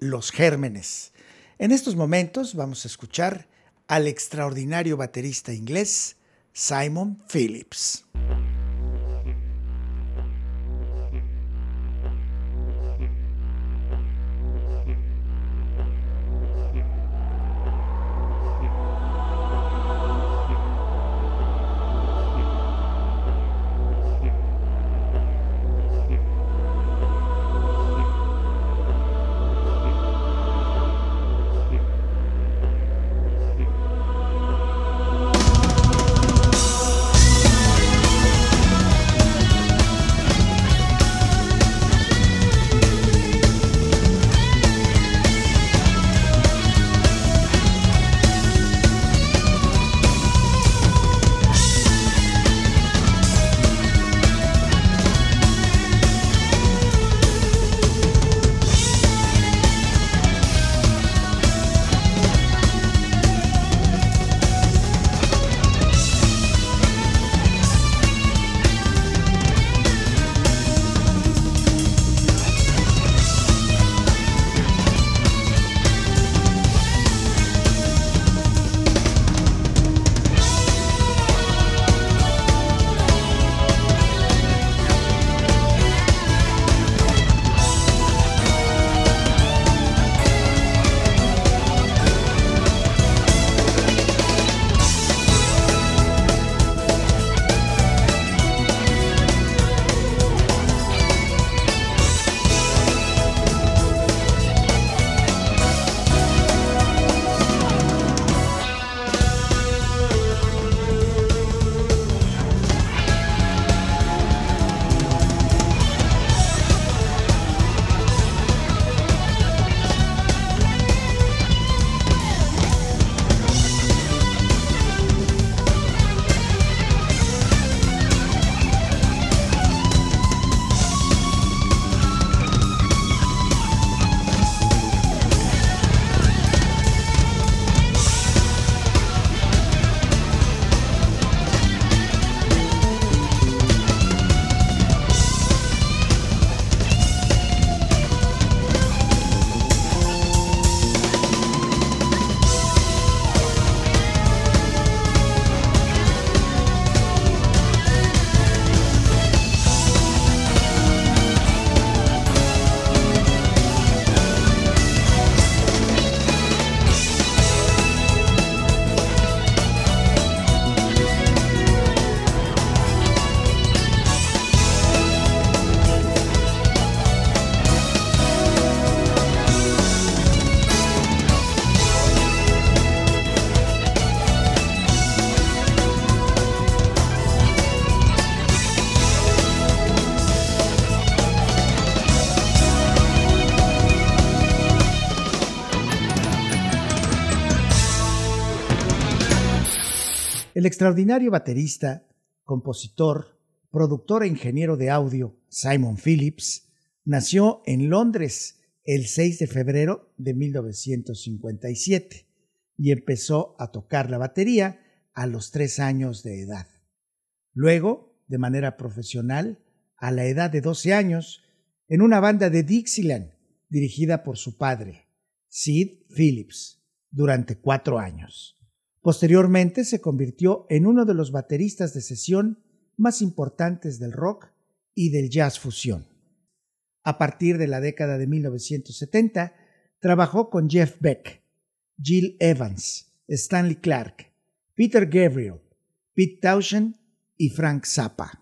los gérmenes. En estos momentos vamos a escuchar al extraordinario baterista inglés Simon Phillips. Extraordinario baterista, compositor, productor e ingeniero de audio Simon Phillips nació en Londres el 6 de febrero de 1957 y empezó a tocar la batería a los tres años de edad. Luego, de manera profesional, a la edad de 12 años, en una banda de Dixieland dirigida por su padre, Sid Phillips, durante cuatro años. Posteriormente se convirtió en uno de los bateristas de sesión más importantes del rock y del jazz fusión. A partir de la década de 1970, trabajó con Jeff Beck, Jill Evans, Stanley Clark, Peter Gabriel, Pete Townshend y Frank Zappa.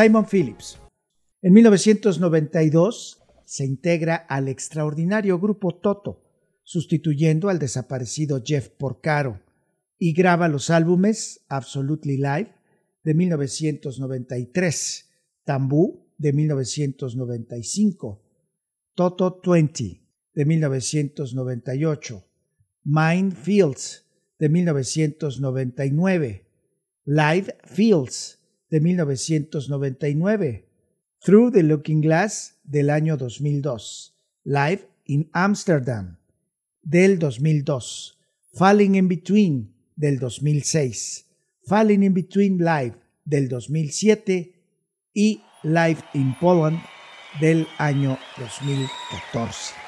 Simon Phillips. En 1992 se integra al extraordinario grupo Toto, sustituyendo al desaparecido Jeff Porcaro, y graba los álbumes Absolutely Live de 1993, Tambú de 1995, Toto 20 de 1998, Mind Fields de 1999, Live Fields de 1999, Through the Looking Glass del año 2002, Live in Amsterdam del 2002, Falling in Between del 2006, Falling in Between Live del 2007 y Live in Poland del año 2014.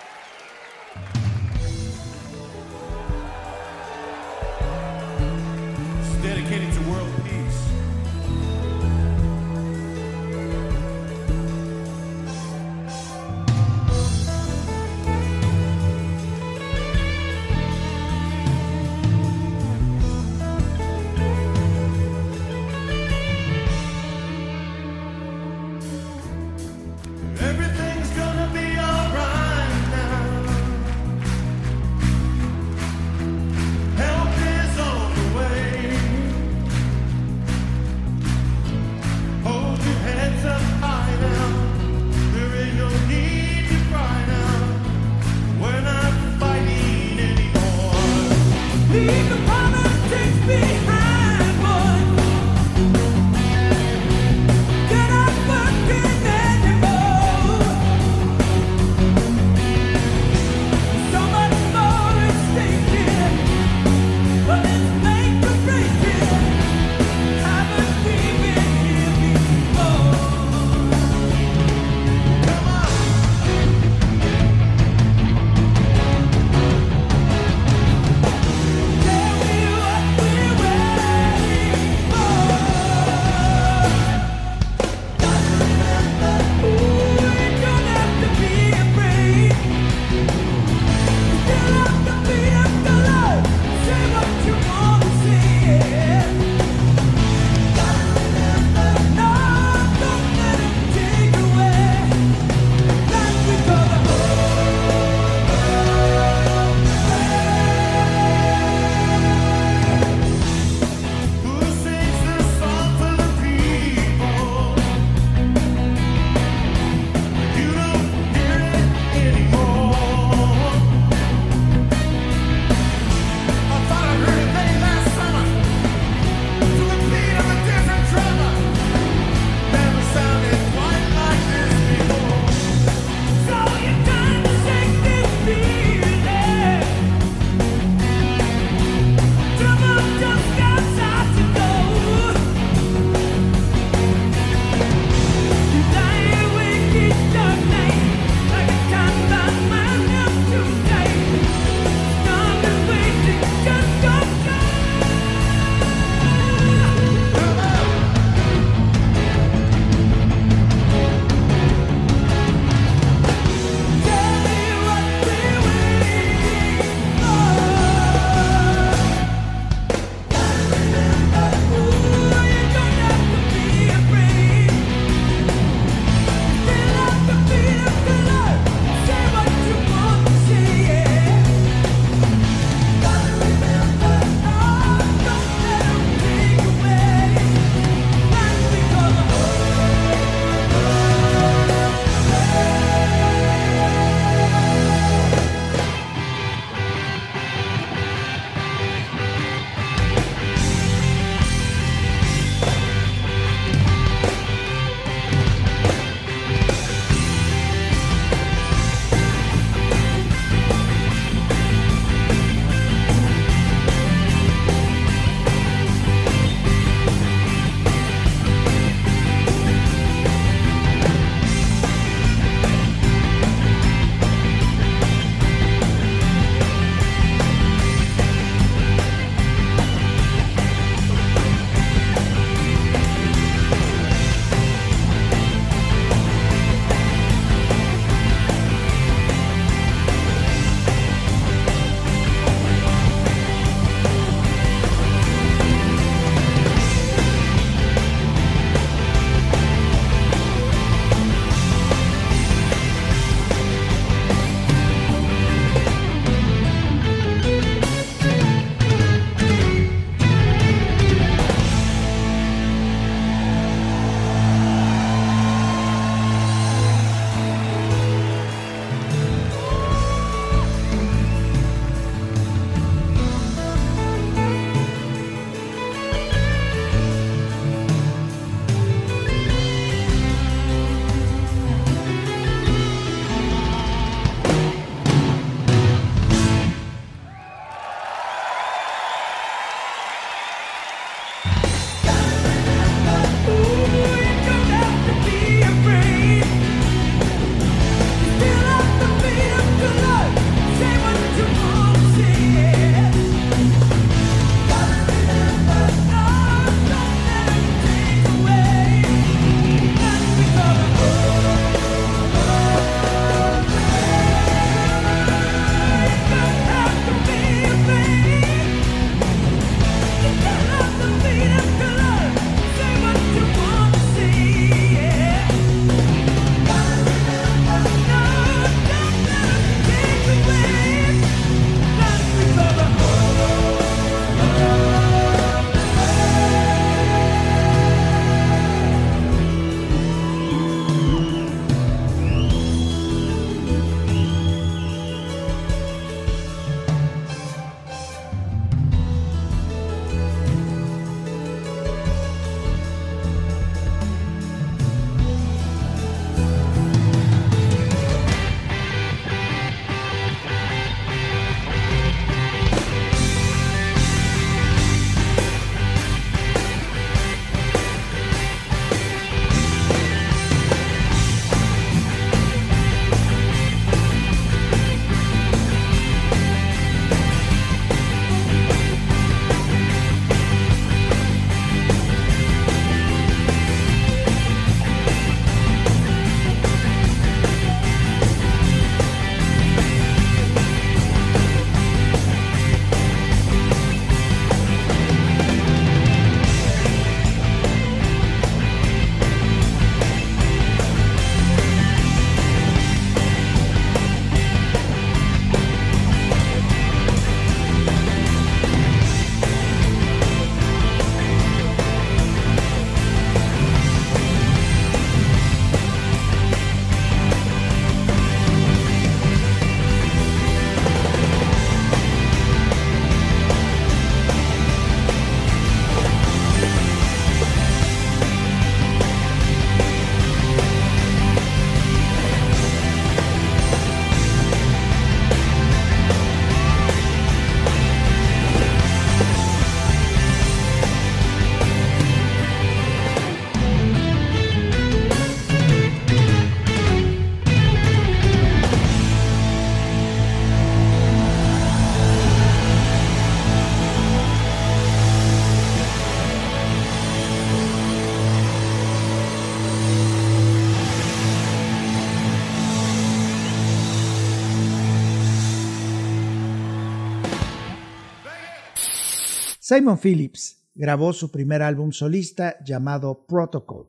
Simon Phillips grabó su primer álbum solista llamado Protocol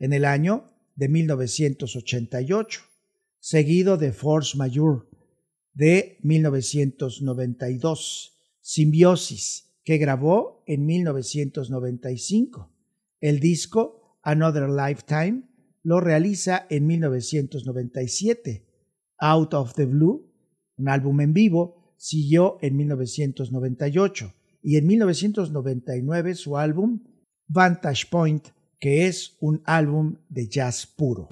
en el año de 1988, seguido de Force Majeure de 1992, Symbiosis, que grabó en 1995. El disco Another Lifetime lo realiza en 1997. Out of the Blue, un álbum en vivo, siguió en 1998 y en 1999 su álbum Vantage Point, que es un álbum de jazz puro.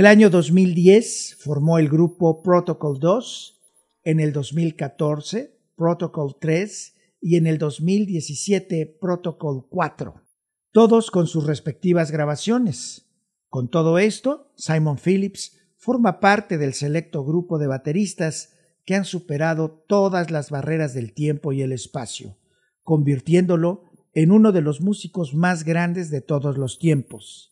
El año 2010 formó el grupo Protocol 2, en el 2014 Protocol 3 y en el 2017 Protocol 4, todos con sus respectivas grabaciones. Con todo esto, Simon Phillips forma parte del selecto grupo de bateristas que han superado todas las barreras del tiempo y el espacio, convirtiéndolo en uno de los músicos más grandes de todos los tiempos.